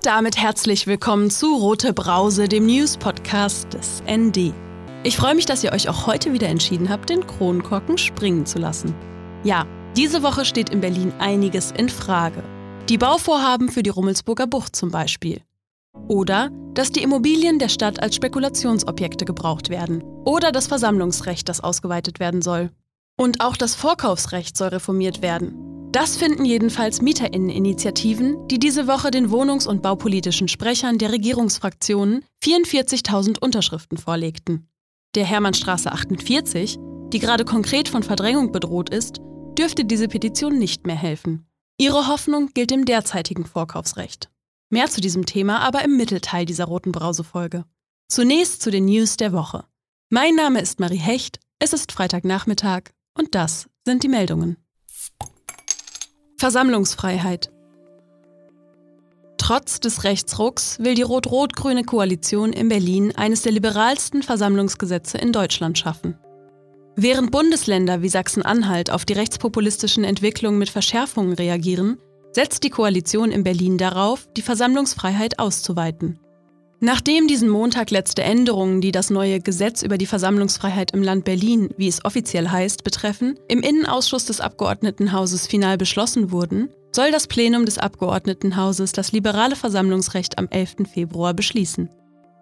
Und damit herzlich willkommen zu Rote Brause, dem News-Podcast des ND. Ich freue mich, dass ihr euch auch heute wieder entschieden habt, den Kronkorken springen zu lassen. Ja, diese Woche steht in Berlin einiges in Frage. Die Bauvorhaben für die Rummelsburger Bucht zum Beispiel. Oder dass die Immobilien der Stadt als Spekulationsobjekte gebraucht werden. Oder das Versammlungsrecht, das ausgeweitet werden soll. Und auch das Vorkaufsrecht soll reformiert werden. Das finden jedenfalls Mieterinneninitiativen, die diese Woche den wohnungs- und baupolitischen Sprechern der Regierungsfraktionen 44.000 Unterschriften vorlegten. Der Hermannstraße 48, die gerade konkret von Verdrängung bedroht ist, dürfte diese Petition nicht mehr helfen. Ihre Hoffnung gilt dem derzeitigen Vorkaufsrecht. Mehr zu diesem Thema aber im Mittelteil dieser roten Brause-Folge. Zunächst zu den News der Woche. Mein Name ist Marie Hecht, es ist Freitagnachmittag und das sind die Meldungen. Versammlungsfreiheit. Trotz des Rechtsrucks will die rot-rot-grüne Koalition in Berlin eines der liberalsten Versammlungsgesetze in Deutschland schaffen. Während Bundesländer wie Sachsen-Anhalt auf die rechtspopulistischen Entwicklungen mit Verschärfungen reagieren, setzt die Koalition in Berlin darauf, die Versammlungsfreiheit auszuweiten. Nachdem diesen Montag letzte Änderungen, die das neue Gesetz über die Versammlungsfreiheit im Land Berlin, wie es offiziell heißt, betreffen, im Innenausschuss des Abgeordnetenhauses final beschlossen wurden, soll das Plenum des Abgeordnetenhauses das liberale Versammlungsrecht am 11. Februar beschließen.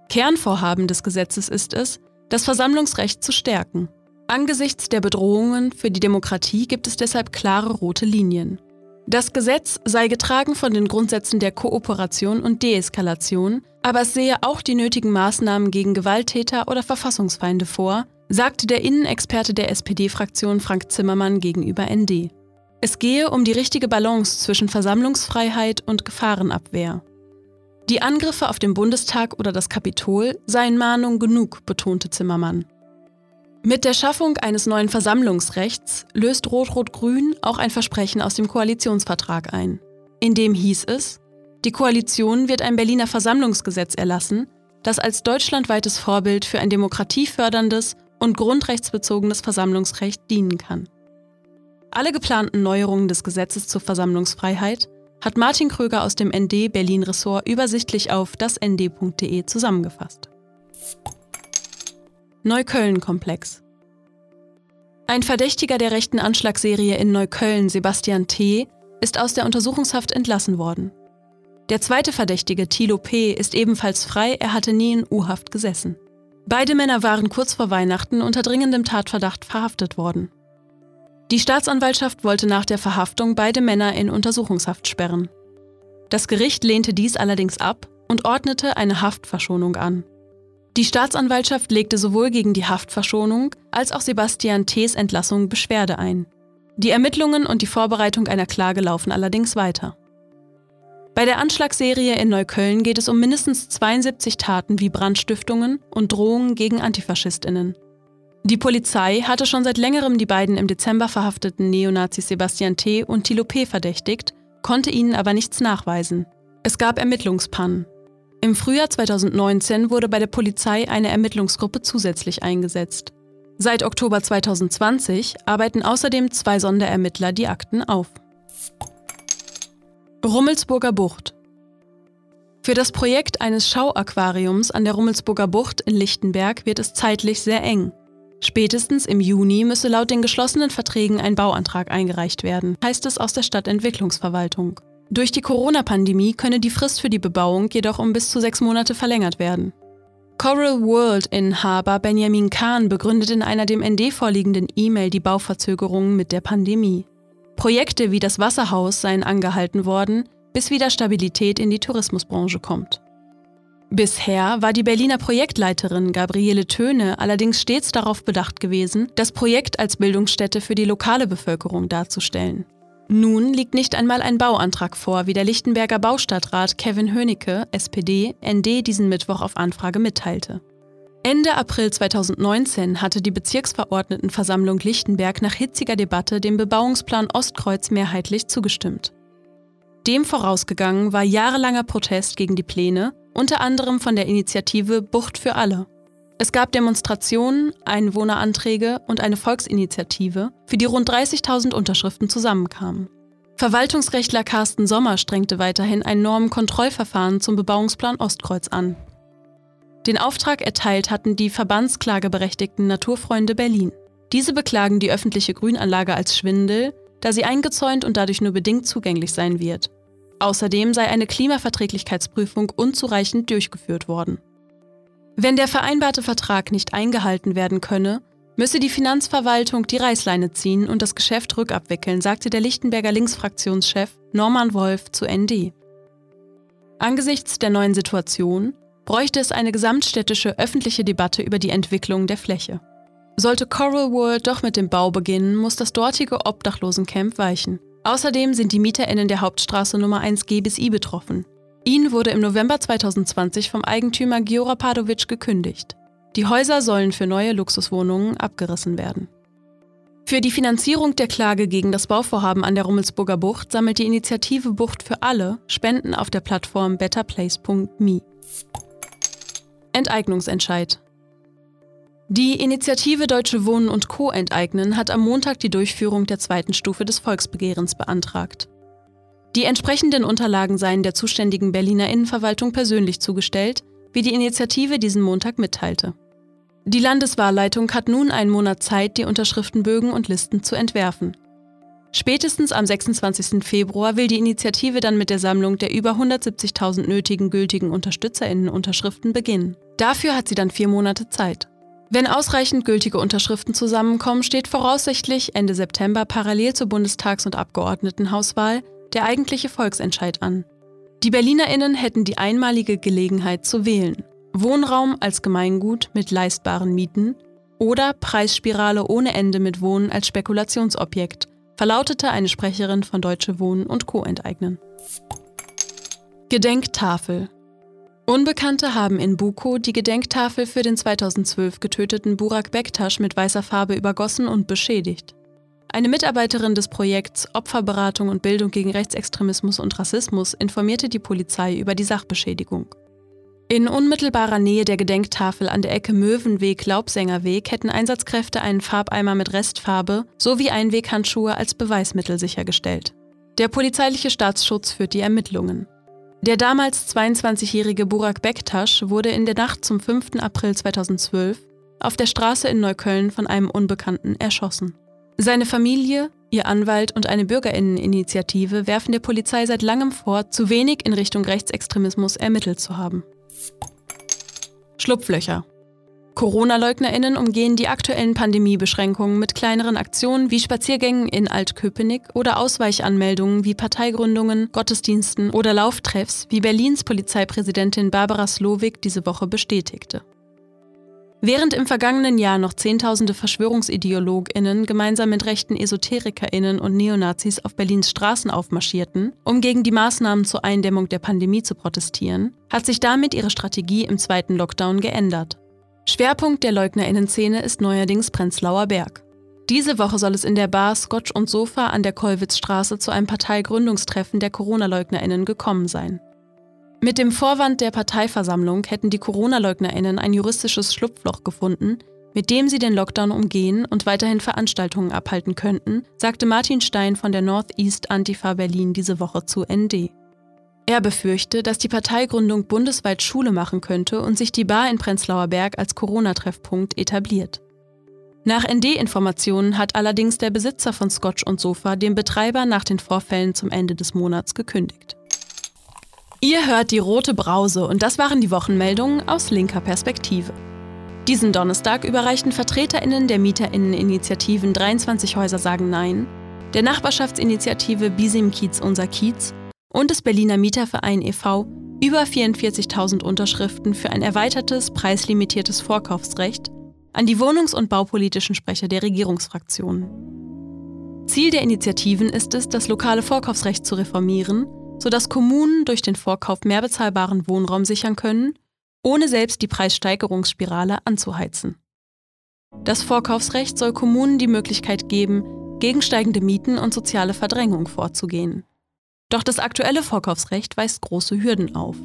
Kernvorhaben des Gesetzes ist es, das Versammlungsrecht zu stärken. Angesichts der Bedrohungen für die Demokratie gibt es deshalb klare rote Linien. Das Gesetz sei getragen von den Grundsätzen der Kooperation und Deeskalation, aber es sehe auch die nötigen Maßnahmen gegen Gewalttäter oder Verfassungsfeinde vor, sagte der Innenexperte der SPD-Fraktion Frank Zimmermann gegenüber ND. Es gehe um die richtige Balance zwischen Versammlungsfreiheit und Gefahrenabwehr. Die Angriffe auf den Bundestag oder das Kapitol seien Mahnung genug, betonte Zimmermann. Mit der Schaffung eines neuen Versammlungsrechts löst Rot-Rot-Grün auch ein Versprechen aus dem Koalitionsvertrag ein. In dem hieß es, die Koalition wird ein Berliner Versammlungsgesetz erlassen, das als deutschlandweites Vorbild für ein demokratieförderndes und grundrechtsbezogenes Versammlungsrecht dienen kann. Alle geplanten Neuerungen des Gesetzes zur Versammlungsfreiheit hat Martin Kröger aus dem ND Berlin Ressort übersichtlich auf dasnd.de zusammengefasst. Neukölln-Komplex. Ein Verdächtiger der rechten Anschlagsserie in Neukölln, Sebastian T., ist aus der Untersuchungshaft entlassen worden. Der zweite Verdächtige, Thilo P., ist ebenfalls frei, er hatte nie in U-Haft gesessen. Beide Männer waren kurz vor Weihnachten unter dringendem Tatverdacht verhaftet worden. Die Staatsanwaltschaft wollte nach der Verhaftung beide Männer in Untersuchungshaft sperren. Das Gericht lehnte dies allerdings ab und ordnete eine Haftverschonung an. Die Staatsanwaltschaft legte sowohl gegen die Haftverschonung als auch Sebastian T.s Entlassung Beschwerde ein. Die Ermittlungen und die Vorbereitung einer Klage laufen allerdings weiter. Bei der Anschlagsserie in Neukölln geht es um mindestens 72 Taten wie Brandstiftungen und Drohungen gegen Antifaschistinnen. Die Polizei hatte schon seit längerem die beiden im Dezember verhafteten Neonazis Sebastian T. und Thilo P. verdächtigt, konnte ihnen aber nichts nachweisen. Es gab Ermittlungspannen. Im Frühjahr 2019 wurde bei der Polizei eine Ermittlungsgruppe zusätzlich eingesetzt. Seit Oktober 2020 arbeiten außerdem zwei Sonderermittler die Akten auf. Rummelsburger Bucht Für das Projekt eines Schauaquariums an der Rummelsburger Bucht in Lichtenberg wird es zeitlich sehr eng. Spätestens im Juni müsse laut den geschlossenen Verträgen ein Bauantrag eingereicht werden, heißt es aus der Stadtentwicklungsverwaltung. Durch die Corona-Pandemie könne die Frist für die Bebauung jedoch um bis zu sechs Monate verlängert werden. Coral World-Inhaber Benjamin Kahn begründet in einer dem ND vorliegenden E-Mail die Bauverzögerungen mit der Pandemie. Projekte wie das Wasserhaus seien angehalten worden, bis wieder Stabilität in die Tourismusbranche kommt. Bisher war die Berliner Projektleiterin Gabriele Töne allerdings stets darauf bedacht gewesen, das Projekt als Bildungsstätte für die lokale Bevölkerung darzustellen. Nun liegt nicht einmal ein Bauantrag vor, wie der Lichtenberger Baustadtrat Kevin Hönicke, SPD, ND diesen Mittwoch auf Anfrage mitteilte. Ende April 2019 hatte die Bezirksverordnetenversammlung Lichtenberg nach hitziger Debatte dem Bebauungsplan Ostkreuz mehrheitlich zugestimmt. Dem vorausgegangen war jahrelanger Protest gegen die Pläne, unter anderem von der Initiative Bucht für alle. Es gab Demonstrationen, Einwohneranträge und eine Volksinitiative, für die rund 30.000 Unterschriften zusammenkamen. Verwaltungsrechtler Carsten Sommer strengte weiterhin ein Normenkontrollverfahren zum Bebauungsplan Ostkreuz an. Den Auftrag erteilt hatten die verbandsklageberechtigten Naturfreunde Berlin. Diese beklagen die öffentliche Grünanlage als Schwindel, da sie eingezäunt und dadurch nur bedingt zugänglich sein wird. Außerdem sei eine Klimaverträglichkeitsprüfung unzureichend durchgeführt worden. Wenn der vereinbarte Vertrag nicht eingehalten werden könne, müsse die Finanzverwaltung die Reißleine ziehen und das Geschäft rückabwickeln, sagte der Lichtenberger Linksfraktionschef Norman Wolf zu ND. Angesichts der neuen Situation bräuchte es eine gesamtstädtische öffentliche Debatte über die Entwicklung der Fläche. Sollte Coral World doch mit dem Bau beginnen, muss das dortige Obdachlosencamp weichen. Außerdem sind die MieterInnen der Hauptstraße Nummer 1 G bis I betroffen. Ihnen wurde im November 2020 vom Eigentümer Giora Padovic gekündigt. Die Häuser sollen für neue Luxuswohnungen abgerissen werden. Für die Finanzierung der Klage gegen das Bauvorhaben an der Rummelsburger Bucht sammelt die Initiative Bucht für alle Spenden auf der Plattform betterplace.me. Enteignungsentscheid. Die Initiative Deutsche Wohnen und Co. enteignen hat am Montag die Durchführung der zweiten Stufe des Volksbegehrens beantragt. Die entsprechenden Unterlagen seien der zuständigen Berliner Innenverwaltung persönlich zugestellt, wie die Initiative diesen Montag mitteilte. Die Landeswahlleitung hat nun einen Monat Zeit, die Unterschriftenbögen und Listen zu entwerfen. Spätestens am 26. Februar will die Initiative dann mit der Sammlung der über 170.000 nötigen gültigen Unterstützerinnen-Unterschriften beginnen. Dafür hat sie dann vier Monate Zeit. Wenn ausreichend gültige Unterschriften zusammenkommen, steht voraussichtlich Ende September parallel zur Bundestags- und Abgeordnetenhauswahl der eigentliche Volksentscheid an. Die Berlinerinnen hätten die einmalige Gelegenheit zu wählen. Wohnraum als Gemeingut mit leistbaren Mieten oder Preisspirale ohne Ende mit Wohnen als Spekulationsobjekt, verlautete eine Sprecherin von Deutsche Wohnen und Co. enteignen. Gedenktafel. Unbekannte haben in Buko die Gedenktafel für den 2012 getöteten Burak Bektasch mit weißer Farbe übergossen und beschädigt. Eine Mitarbeiterin des Projekts Opferberatung und Bildung gegen Rechtsextremismus und Rassismus informierte die Polizei über die Sachbeschädigung. In unmittelbarer Nähe der Gedenktafel an der Ecke Möwenweg-Laubsängerweg hätten Einsatzkräfte einen Farbeimer mit Restfarbe sowie Einweghandschuhe als Beweismittel sichergestellt. Der polizeiliche Staatsschutz führt die Ermittlungen. Der damals 22-jährige Burak Bektasch wurde in der Nacht zum 5. April 2012 auf der Straße in Neukölln von einem Unbekannten erschossen. Seine Familie, ihr Anwalt und eine Bürgerinneninitiative werfen der Polizei seit langem vor, zu wenig in Richtung Rechtsextremismus ermittelt zu haben. Schlupflöcher. Corona-Leugnerinnen umgehen die aktuellen Pandemiebeschränkungen mit kleineren Aktionen wie Spaziergängen in Altköpenick oder Ausweichanmeldungen wie Parteigründungen, Gottesdiensten oder Lauftreffs, wie Berlins Polizeipräsidentin Barbara Slowik diese Woche bestätigte. Während im vergangenen Jahr noch Zehntausende VerschwörungsideologInnen gemeinsam mit rechten EsoterikerInnen und Neonazis auf Berlins Straßen aufmarschierten, um gegen die Maßnahmen zur Eindämmung der Pandemie zu protestieren, hat sich damit ihre Strategie im zweiten Lockdown geändert. Schwerpunkt der LeugnerInnen-Szene ist neuerdings Prenzlauer Berg. Diese Woche soll es in der Bar Scotch und Sofa an der Kollwitzstraße zu einem Parteigründungstreffen der Corona-LeugnerInnen gekommen sein. Mit dem Vorwand der Parteiversammlung hätten die Corona-LeugnerInnen ein juristisches Schlupfloch gefunden, mit dem sie den Lockdown umgehen und weiterhin Veranstaltungen abhalten könnten, sagte Martin Stein von der Northeast Antifa Berlin diese Woche zu ND. Er befürchte, dass die Parteigründung bundesweit Schule machen könnte und sich die Bar in Prenzlauer Berg als Corona-Treffpunkt etabliert. Nach ND-Informationen hat allerdings der Besitzer von Scotch und Sofa dem Betreiber nach den Vorfällen zum Ende des Monats gekündigt. Ihr hört die rote Brause und das waren die Wochenmeldungen aus linker Perspektive. Diesen Donnerstag überreichten VertreterInnen der MieterInnen-Initiativen 23 Häuser sagen Nein, der Nachbarschaftsinitiative Bisim Kiez Unser Kiez und des Berliner Mieterverein e.V. über 44.000 Unterschriften für ein erweitertes, preislimitiertes Vorkaufsrecht an die wohnungs- und baupolitischen Sprecher der Regierungsfraktionen. Ziel der Initiativen ist es, das lokale Vorkaufsrecht zu reformieren sodass Kommunen durch den Vorkauf mehr bezahlbaren Wohnraum sichern können, ohne selbst die Preissteigerungsspirale anzuheizen. Das Vorkaufsrecht soll Kommunen die Möglichkeit geben, gegen steigende Mieten und soziale Verdrängung vorzugehen. Doch das aktuelle Vorkaufsrecht weist große Hürden auf.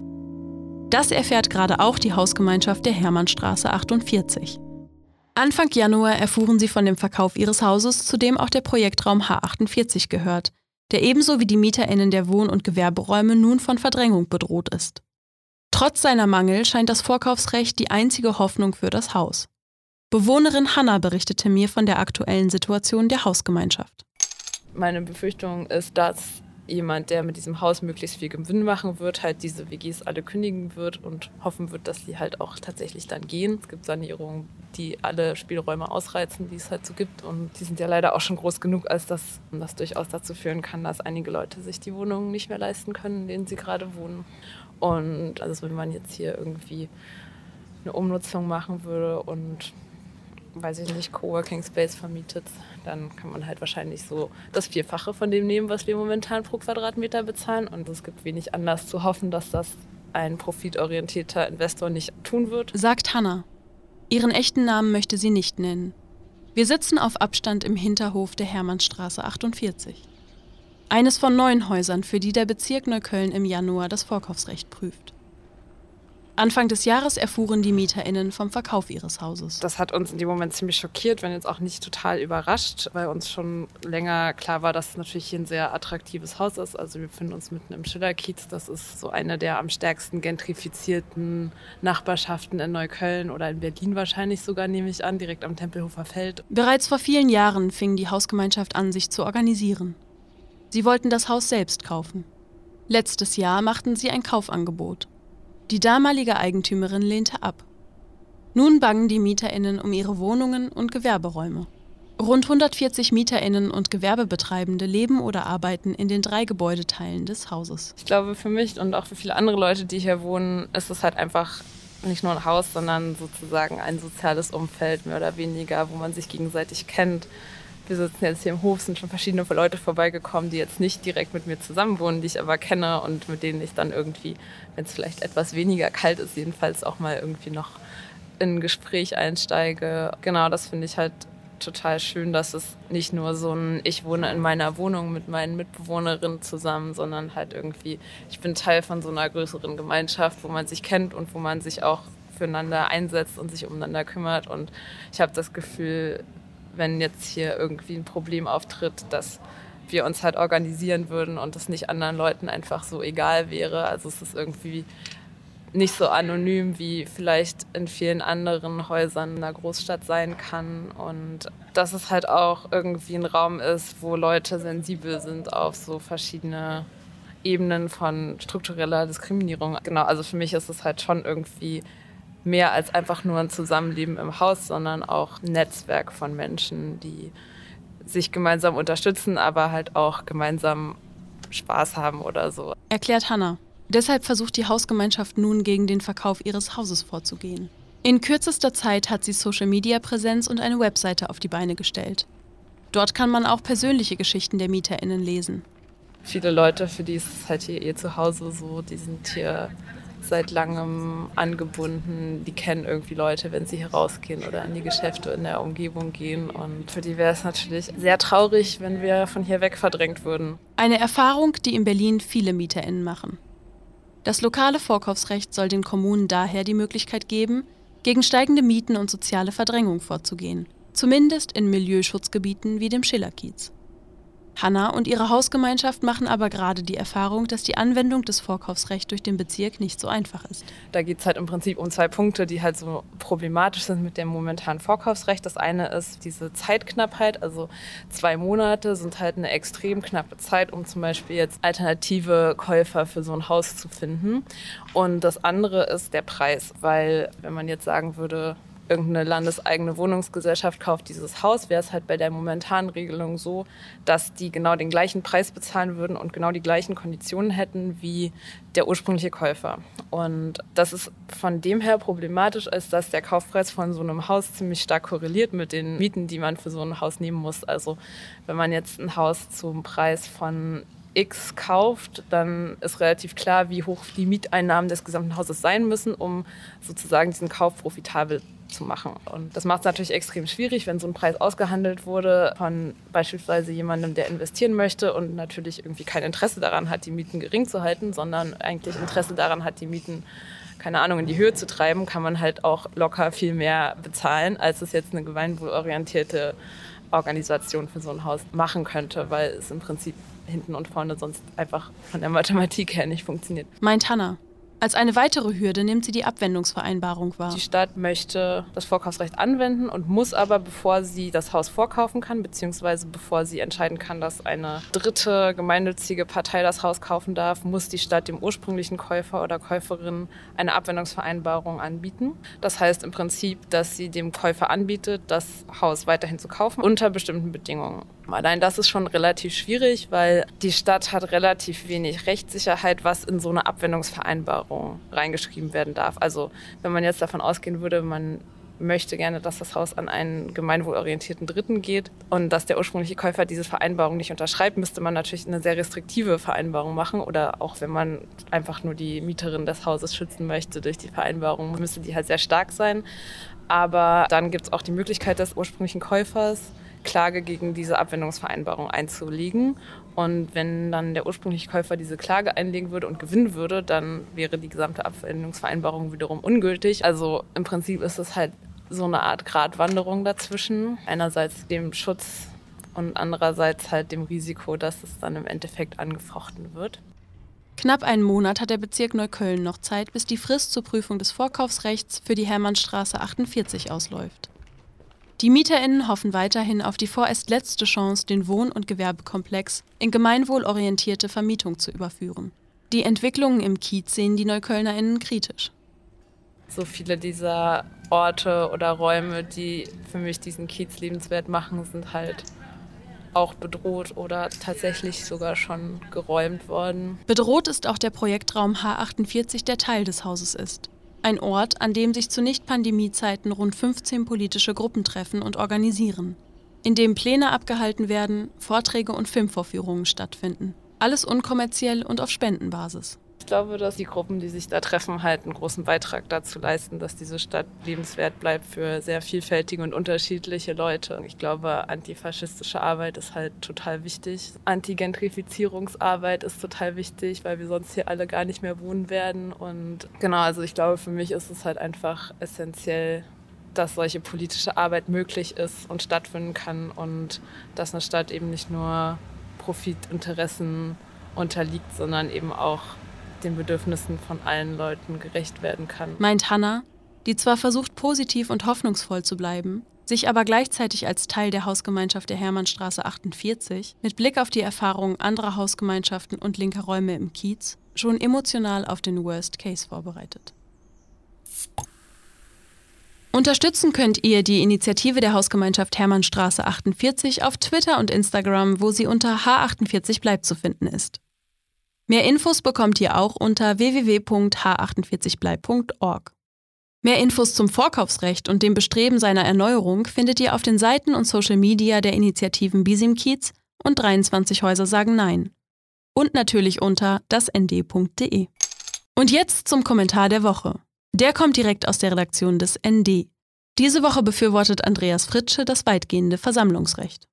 Das erfährt gerade auch die Hausgemeinschaft der Hermannstraße 48. Anfang Januar erfuhren sie von dem Verkauf ihres Hauses, zu dem auch der Projektraum H48 gehört, der ebenso wie die MieterInnen der Wohn- und Gewerberäume nun von Verdrängung bedroht ist. Trotz seiner Mangel scheint das Vorkaufsrecht die einzige Hoffnung für das Haus. Bewohnerin Hanna berichtete mir von der aktuellen Situation der Hausgemeinschaft. Meine Befürchtung ist, dass jemand, der mit diesem Haus möglichst viel Gewinn machen wird, halt diese WGs alle kündigen wird und hoffen wird, dass sie halt auch tatsächlich dann gehen. Es gibt Sanierungen, die alle Spielräume ausreizen, die es halt so gibt. Und die sind ja leider auch schon groß genug, als dass das durchaus dazu führen kann, dass einige Leute sich die Wohnungen nicht mehr leisten können, in denen sie gerade wohnen. Und also wenn man jetzt hier irgendwie eine Umnutzung machen würde und weiß ich nicht, Coworking Space vermietet, dann kann man halt wahrscheinlich so das Vierfache von dem nehmen, was wir momentan pro Quadratmeter bezahlen. Und es gibt wenig Anlass zu hoffen, dass das ein profitorientierter Investor nicht tun wird. Sagt Hannah. Ihren echten Namen möchte sie nicht nennen. Wir sitzen auf Abstand im Hinterhof der Hermannstraße 48. Eines von neun Häusern, für die der Bezirk Neukölln im Januar das Vorkaufsrecht prüft. Anfang des Jahres erfuhren die MieterInnen vom Verkauf ihres Hauses. Das hat uns in dem Moment ziemlich schockiert, wenn jetzt auch nicht total überrascht, weil uns schon länger klar war, dass es natürlich hier ein sehr attraktives Haus ist. Also wir befinden uns mitten im Schillerkiez. Das ist so eine der am stärksten gentrifizierten Nachbarschaften in Neukölln oder in Berlin wahrscheinlich sogar, nehme ich an, direkt am Tempelhofer Feld. Bereits vor vielen Jahren fing die Hausgemeinschaft an, sich zu organisieren. Sie wollten das Haus selbst kaufen. Letztes Jahr machten sie ein Kaufangebot. Die damalige Eigentümerin lehnte ab. Nun bangen die Mieterinnen um ihre Wohnungen und Gewerberäume. Rund 140 Mieterinnen und Gewerbebetreibende leben oder arbeiten in den drei Gebäudeteilen des Hauses. Ich glaube, für mich und auch für viele andere Leute, die hier wohnen, ist es halt einfach nicht nur ein Haus, sondern sozusagen ein soziales Umfeld, mehr oder weniger, wo man sich gegenseitig kennt, wir sitzen jetzt hier im Hof, sind schon verschiedene Leute vorbeigekommen, die jetzt nicht direkt mit mir zusammen wohnen, die ich aber kenne und mit denen ich dann irgendwie, wenn es vielleicht etwas weniger kalt ist, jedenfalls auch mal irgendwie noch in ein Gespräch einsteige. Genau, das finde ich halt total schön, dass es nicht nur so ein, ich wohne in meiner Wohnung mit meinen Mitbewohnerinnen zusammen, sondern halt irgendwie, ich bin Teil von so einer größeren Gemeinschaft, wo man sich kennt und wo man sich auch füreinander einsetzt und sich umeinander kümmert. Und ich habe das Gefühl, wenn jetzt hier irgendwie ein Problem auftritt, dass wir uns halt organisieren würden und es nicht anderen Leuten einfach so egal wäre. Also es ist irgendwie nicht so anonym, wie vielleicht in vielen anderen Häusern in einer Großstadt sein kann. Und dass es halt auch irgendwie ein Raum ist, wo Leute sensibel sind auf so verschiedene Ebenen von struktureller Diskriminierung. Genau, also für mich ist es halt schon irgendwie mehr als einfach nur ein Zusammenleben im Haus, sondern auch ein Netzwerk von Menschen, die sich gemeinsam unterstützen, aber halt auch gemeinsam Spaß haben oder so. Erklärt Hannah. Deshalb versucht die Hausgemeinschaft nun gegen den Verkauf ihres Hauses vorzugehen. In kürzester Zeit hat sie Social-Media-Präsenz und eine Webseite auf die Beine gestellt. Dort kann man auch persönliche Geschichten der MieterInnen lesen. Viele Leute, für die ist es halt hier ihr Zuhause so, die sind hier seit langem angebunden. Die kennen irgendwie Leute, wenn sie hier rausgehen oder in die Geschäfte in der Umgebung gehen. Und für die wäre es natürlich sehr traurig, wenn wir von hier weg verdrängt würden. Eine Erfahrung, die in Berlin viele MieterInnen machen. Das lokale Vorkaufsrecht soll den Kommunen daher die Möglichkeit geben, gegen steigende Mieten und soziale Verdrängung vorzugehen. Zumindest in Milieuschutzgebieten wie dem Schillerkiez. Hanna und ihre Hausgemeinschaft machen aber gerade die Erfahrung, dass die Anwendung des Vorkaufsrechts durch den Bezirk nicht so einfach ist. Da geht es halt im Prinzip um zwei Punkte, die halt so problematisch sind mit dem momentanen Vorkaufsrecht. Das eine ist diese Zeitknappheit, also zwei Monate sind halt eine extrem knappe Zeit, um zum Beispiel jetzt alternative Käufer für so ein Haus zu finden. Und das andere ist der Preis, weil wenn man jetzt sagen würde, irgendeine landeseigene Wohnungsgesellschaft kauft dieses Haus, wäre es halt bei der momentanen Regelung so, dass die genau den gleichen Preis bezahlen würden und genau die gleichen Konditionen hätten wie der ursprüngliche Käufer. Und das ist von dem her problematisch, als dass der Kaufpreis von so einem Haus ziemlich stark korreliert mit den Mieten, die man für so ein Haus nehmen muss. Also wenn man jetzt ein Haus zum Preis von X kauft, dann ist relativ klar, wie hoch die Mieteinnahmen des gesamten Hauses sein müssen, um sozusagen diesen Kauf profitabel zu machen. Und das macht es natürlich extrem schwierig, wenn so ein Preis ausgehandelt wurde von beispielsweise jemandem, der investieren möchte und natürlich irgendwie kein Interesse daran hat, die Mieten gering zu halten, sondern eigentlich Interesse daran hat, die Mieten keine Ahnung, in die Höhe zu treiben, kann man halt auch locker viel mehr bezahlen, als es jetzt eine gemeinwohlorientierte Organisation für so ein Haus machen könnte, weil es im Prinzip hinten und vorne sonst einfach von der Mathematik her nicht funktioniert. Meint Hannah. Als eine weitere Hürde nimmt sie die Abwendungsvereinbarung wahr. Die Stadt möchte das Vorkaufsrecht anwenden und muss aber, bevor sie das Haus vorkaufen kann, beziehungsweise bevor sie entscheiden kann, dass eine dritte gemeinnützige Partei das Haus kaufen darf, muss die Stadt dem ursprünglichen Käufer oder Käuferin eine Abwendungsvereinbarung anbieten. Das heißt im Prinzip, dass sie dem Käufer anbietet, das Haus weiterhin zu kaufen unter bestimmten Bedingungen. Allein das ist schon relativ schwierig, weil die Stadt hat relativ wenig Rechtssicherheit, was in so eine Abwendungsvereinbarung reingeschrieben werden darf. Also wenn man jetzt davon ausgehen würde, man möchte gerne, dass das Haus an einen gemeinwohlorientierten Dritten geht und dass der ursprüngliche Käufer diese Vereinbarung nicht unterschreibt, müsste man natürlich eine sehr restriktive Vereinbarung machen oder auch wenn man einfach nur die Mieterin des Hauses schützen möchte durch die Vereinbarung, müsste die halt sehr stark sein. Aber dann gibt es auch die Möglichkeit des ursprünglichen Käufers, Klage gegen diese Abwendungsvereinbarung einzulegen. Und wenn dann der ursprüngliche Käufer diese Klage einlegen würde und gewinnen würde, dann wäre die gesamte Abwendungsvereinbarung wiederum ungültig. Also im Prinzip ist es halt so eine Art Gratwanderung dazwischen. Einerseits dem Schutz und andererseits halt dem Risiko, dass es dann im Endeffekt angefochten wird. Knapp einen Monat hat der Bezirk Neukölln noch Zeit, bis die Frist zur Prüfung des Vorkaufsrechts für die Hermannstraße 48 ausläuft. Die MieterInnen hoffen weiterhin auf die vorerst letzte Chance, den Wohn- und Gewerbekomplex in gemeinwohlorientierte Vermietung zu überführen. Die Entwicklungen im Kiez sehen die NeuköllnerInnen kritisch. So viele dieser Orte oder Räume, die für mich diesen Kiez lebenswert machen, sind halt auch bedroht oder tatsächlich sogar schon geräumt worden. Bedroht ist auch der Projektraum H48, der Teil des Hauses ist. Ein Ort, an dem sich zu Nicht-Pandemie-Zeiten rund 15 politische Gruppen treffen und organisieren. In dem Pläne abgehalten werden, Vorträge und Filmvorführungen stattfinden. Alles unkommerziell und auf Spendenbasis. Ich glaube, dass die Gruppen, die sich da treffen, halt einen großen Beitrag dazu leisten, dass diese Stadt lebenswert bleibt für sehr vielfältige und unterschiedliche Leute. Ich glaube, antifaschistische Arbeit ist halt total wichtig. Antigentrifizierungsarbeit ist total wichtig, weil wir sonst hier alle gar nicht mehr wohnen werden. Und genau, also ich glaube, für mich ist es halt einfach essentiell, dass solche politische Arbeit möglich ist und stattfinden kann und dass eine Stadt eben nicht nur Profitinteressen unterliegt, sondern eben auch den Bedürfnissen von allen Leuten gerecht werden kann. Meint Hannah, die zwar versucht, positiv und hoffnungsvoll zu bleiben, sich aber gleichzeitig als Teil der Hausgemeinschaft der Hermannstraße 48 mit Blick auf die Erfahrungen anderer Hausgemeinschaften und linker Räume im Kiez schon emotional auf den Worst Case vorbereitet. Unterstützen könnt ihr die Initiative der Hausgemeinschaft Hermannstraße 48 auf Twitter und Instagram, wo sie unter H48 bleibt zu finden ist. Mehr Infos bekommt ihr auch unter www.h48bleib.org. Mehr Infos zum Vorkaufsrecht und dem Bestreben seiner Erneuerung findet ihr auf den Seiten und Social Media der Initiativen Bisim Kiez und 23 Häuser sagen Nein. Und natürlich unter dasnd.de. Und jetzt zum Kommentar der Woche. Der kommt direkt aus der Redaktion des ND. Diese Woche befürwortet Andreas Fritsche das weitgehende Versammlungsrecht.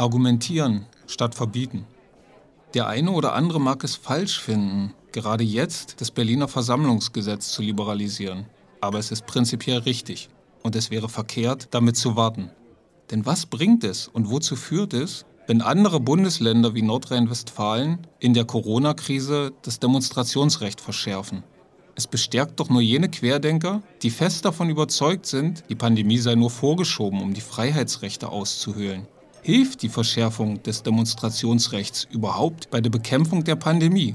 Argumentieren statt verbieten. Der eine oder andere mag es falsch finden, gerade jetzt das Berliner Versammlungsgesetz zu liberalisieren. Aber es ist prinzipiell richtig. Und es wäre verkehrt, damit zu warten. Denn was bringt es und wozu führt es, wenn andere Bundesländer wie Nordrhein-Westfalen in der Corona-Krise das Demonstrationsrecht verschärfen? Es bestärkt doch nur jene Querdenker, die fest davon überzeugt sind, die Pandemie sei nur vorgeschoben, um die Freiheitsrechte auszuhöhlen. Hilft die Verschärfung des Demonstrationsrechts überhaupt bei der Bekämpfung der Pandemie?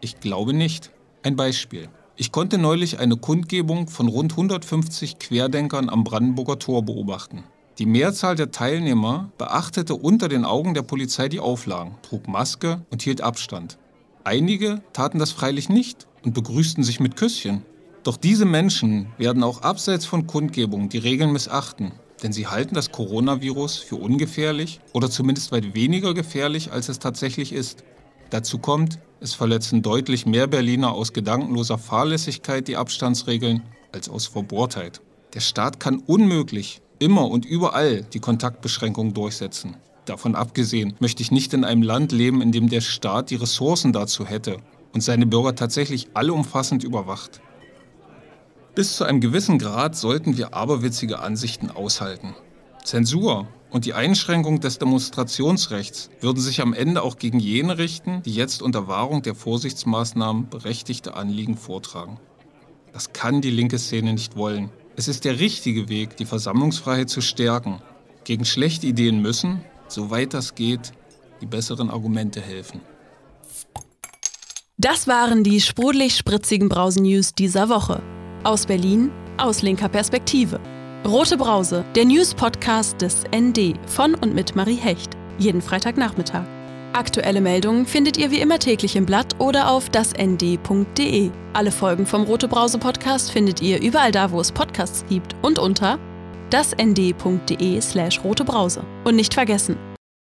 Ich glaube nicht. Ein Beispiel. Ich konnte neulich eine Kundgebung von rund 150 Querdenkern am Brandenburger Tor beobachten. Die Mehrzahl der Teilnehmer beachtete unter den Augen der Polizei die Auflagen, trug Maske und hielt Abstand. Einige taten das freilich nicht und begrüßten sich mit Küsschen. Doch diese Menschen werden auch abseits von Kundgebungen die Regeln missachten denn sie halten das Coronavirus für ungefährlich oder zumindest weit weniger gefährlich, als es tatsächlich ist. Dazu kommt, es verletzen deutlich mehr Berliner aus gedankenloser Fahrlässigkeit die Abstandsregeln als aus Verbohrtheit. Der Staat kann unmöglich immer und überall die Kontaktbeschränkungen durchsetzen. Davon abgesehen möchte ich nicht in einem Land leben, in dem der Staat die Ressourcen dazu hätte und seine Bürger tatsächlich allumfassend überwacht. Bis zu einem gewissen Grad sollten wir aberwitzige Ansichten aushalten. Zensur Und die Einschränkung des Demonstrationsrechts würden sich am Ende auch gegen jene richten, die jetzt unter Wahrung der Vorsichtsmaßnahmen berechtigte Anliegen vortragen. Das kann die linke Szene nicht wollen. Es ist der richtige Weg, die Versammlungsfreiheit zu stärken. Gegen schlechte Ideen müssen, soweit das geht, die besseren Argumente helfen. Das waren die sprudelig-spritzigen Brausen-News dieser Woche. Aus Berlin, aus linker Perspektive. Rote Brause, der News-Podcast des ND von und mit Marie Hecht. Jeden Freitagnachmittag. Aktuelle Meldungen findet ihr wie immer täglich im Blatt oder auf dasnd.de. Alle Folgen vom Rote Brause Podcast findet ihr überall da, wo es Podcasts gibt und unter dasnd.de slash rotebrause. Und nicht vergessen,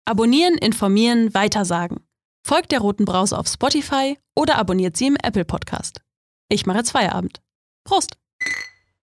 abonnieren, informieren, weitersagen. Folgt der Roten Brause auf Spotify oder abonniert sie im Apple Podcast. Ich mache jetzt Feierabend. Prost!